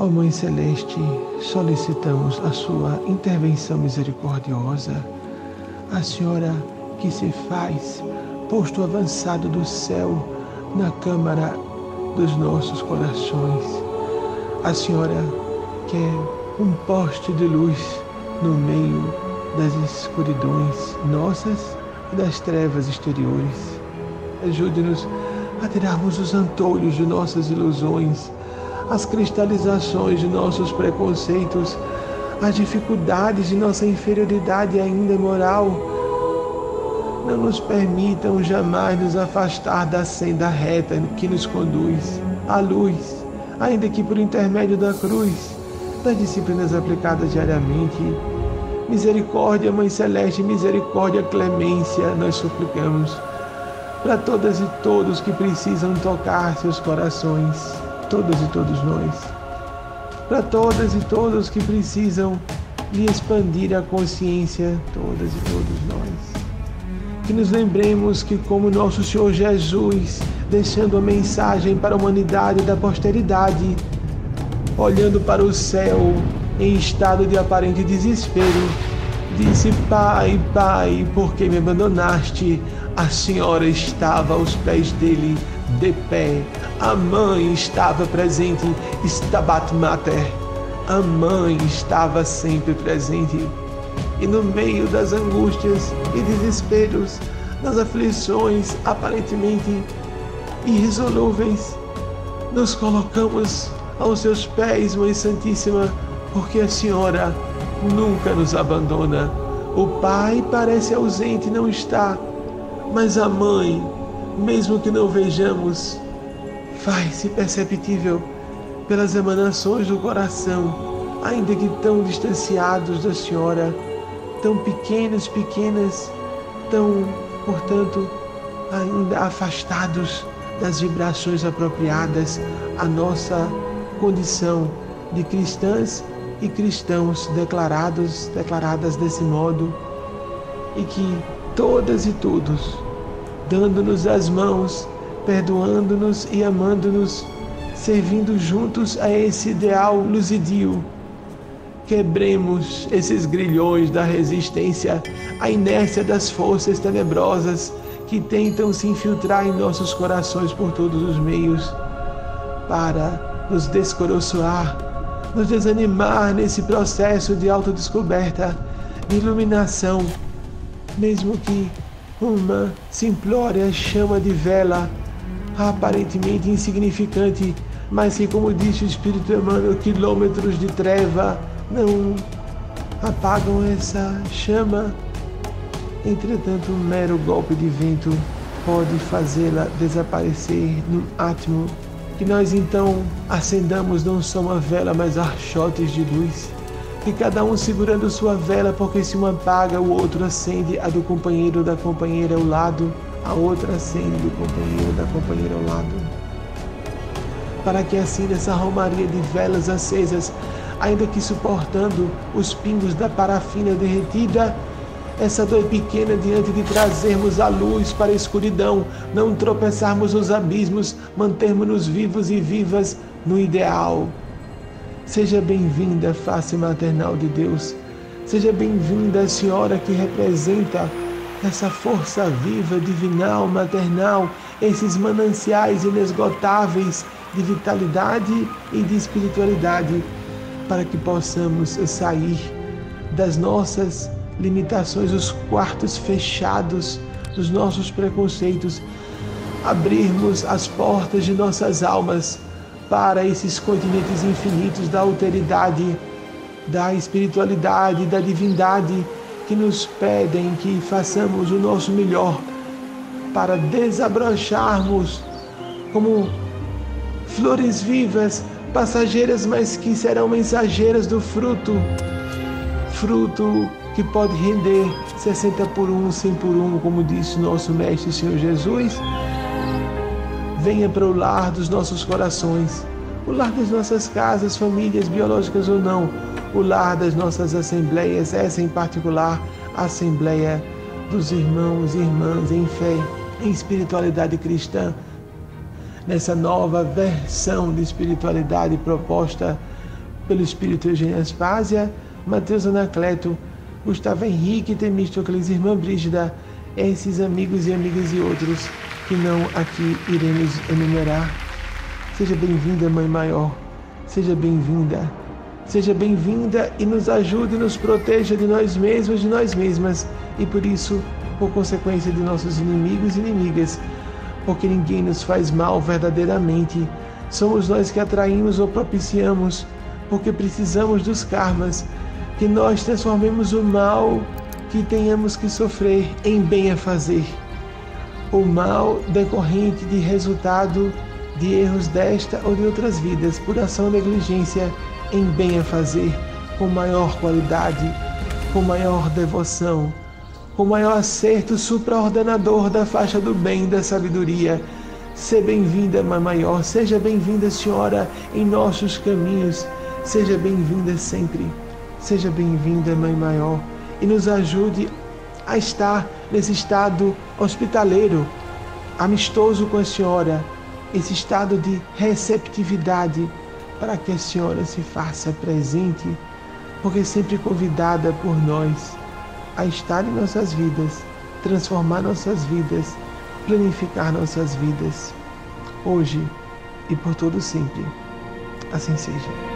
Ó Mãe Celeste, solicitamos a sua intervenção misericordiosa. A Senhora que se faz posto avançado do céu na câmara dos nossos corações. A Senhora que é um poste de luz no meio das escuridões nossas e das trevas exteriores. Ajude-nos a tirarmos os antolhos de nossas ilusões as cristalizações de nossos preconceitos, as dificuldades de nossa inferioridade ainda moral, não nos permitam jamais nos afastar da senda reta que nos conduz à luz, ainda que por intermédio da cruz, das disciplinas aplicadas diariamente. Misericórdia, Mãe Celeste, misericórdia, clemência, nós suplicamos para todas e todos que precisam tocar seus corações todas e todos nós. Para todas e todos que precisam lhe expandir a consciência, todas e todos nós. Que nos lembremos que, como nosso Senhor Jesus, deixando a mensagem para a humanidade da posteridade, olhando para o céu em estado de aparente desespero, disse: Pai, Pai, por que me abandonaste? A senhora estava aos pés dele de pé. A mãe estava presente, Stabat Mater. A mãe estava sempre presente. E no meio das angústias e desesperos, das aflições aparentemente irresolúveis, nos colocamos aos seus pés, Mãe Santíssima, porque a Senhora nunca nos abandona. O Pai parece ausente, não está, mas a Mãe mesmo que não vejamos, faz-se perceptível pelas emanações do coração, ainda que tão distanciados da Senhora, tão pequenos, pequenas, tão, portanto, ainda afastados das vibrações apropriadas à nossa condição de cristãs e cristãos declarados, declaradas desse modo, e que todas e todos dando-nos as mãos, perdoando-nos e amando-nos, servindo juntos a esse ideal luzidio. Quebremos esses grilhões da resistência, a inércia das forças tenebrosas que tentam se infiltrar em nossos corações por todos os meios, para nos descoroçoar, nos desanimar nesse processo de autodescoberta, de iluminação, mesmo que uma simplória chama de vela, aparentemente insignificante, mas que, como disse o Espírito Emmanuel, quilômetros de treva não apagam essa chama. Entretanto, um mero golpe de vento pode fazê-la desaparecer num átomo. Que nós então acendamos não só uma vela, mas archotes de luz e cada um segurando sua vela, porque se uma apaga, o outro acende a do companheiro da companheira ao lado, a outra acende do companheiro da companheira ao lado. Para que assim essa romaria de velas acesas, ainda que suportando os pingos da parafina derretida, essa dor pequena diante de trazermos a luz para a escuridão, não tropeçarmos nos abismos, mantermos-nos vivos e vivas no ideal Seja bem-vinda, face maternal de Deus. Seja bem-vinda, Senhora que representa essa força viva, divinal, maternal, esses mananciais inesgotáveis de vitalidade e de espiritualidade, para que possamos sair das nossas limitações, os quartos fechados dos nossos preconceitos, abrirmos as portas de nossas almas para esses continentes infinitos da alteridade, da espiritualidade, da divindade que nos pedem que façamos o nosso melhor para desabrocharmos como flores vivas, passageiras, mas que serão mensageiras do fruto, fruto que pode render 60 por um, 100 por um, como disse nosso Mestre Senhor Jesus venha para o lar dos nossos corações, o lar das nossas casas, famílias, biológicas ou não, o lar das nossas assembleias, essa em particular, a Assembleia dos irmãos e irmãs em fé, em espiritualidade cristã, nessa nova versão de espiritualidade proposta pelo Espírito Eugênio Aspásia, Mateus Anacleto, Gustavo Henrique, Temístocles, Irmã Brígida, esses amigos e amigas e outros que não aqui iremos enumerar. Seja bem-vinda, Mãe Maior, seja bem-vinda, seja bem-vinda e nos ajude e nos proteja de nós mesmos, de nós mesmas e por isso, por consequência de nossos inimigos e inimigas, porque ninguém nos faz mal verdadeiramente. Somos nós que atraímos ou propiciamos, porque precisamos dos karmas, que nós transformemos o mal que tenhamos que sofrer em bem a fazer. O mal decorrente de resultado de erros desta ou de outras vidas, por ação ou negligência, em bem a fazer, com maior qualidade, com maior devoção o maior acerto supraordenador da faixa do bem da sabedoria. Seja bem-vinda, Mãe Maior, seja bem-vinda, Senhora, em nossos caminhos, seja bem-vinda sempre, seja bem-vinda, Mãe Maior, e nos ajude a estar nesse estado hospitaleiro, amistoso com a Senhora, esse estado de receptividade, para que a Senhora se faça presente, porque sempre convidada por nós a estar em nossas vidas, transformar nossas vidas, planificar nossas vidas, hoje e por todo sempre. Assim seja.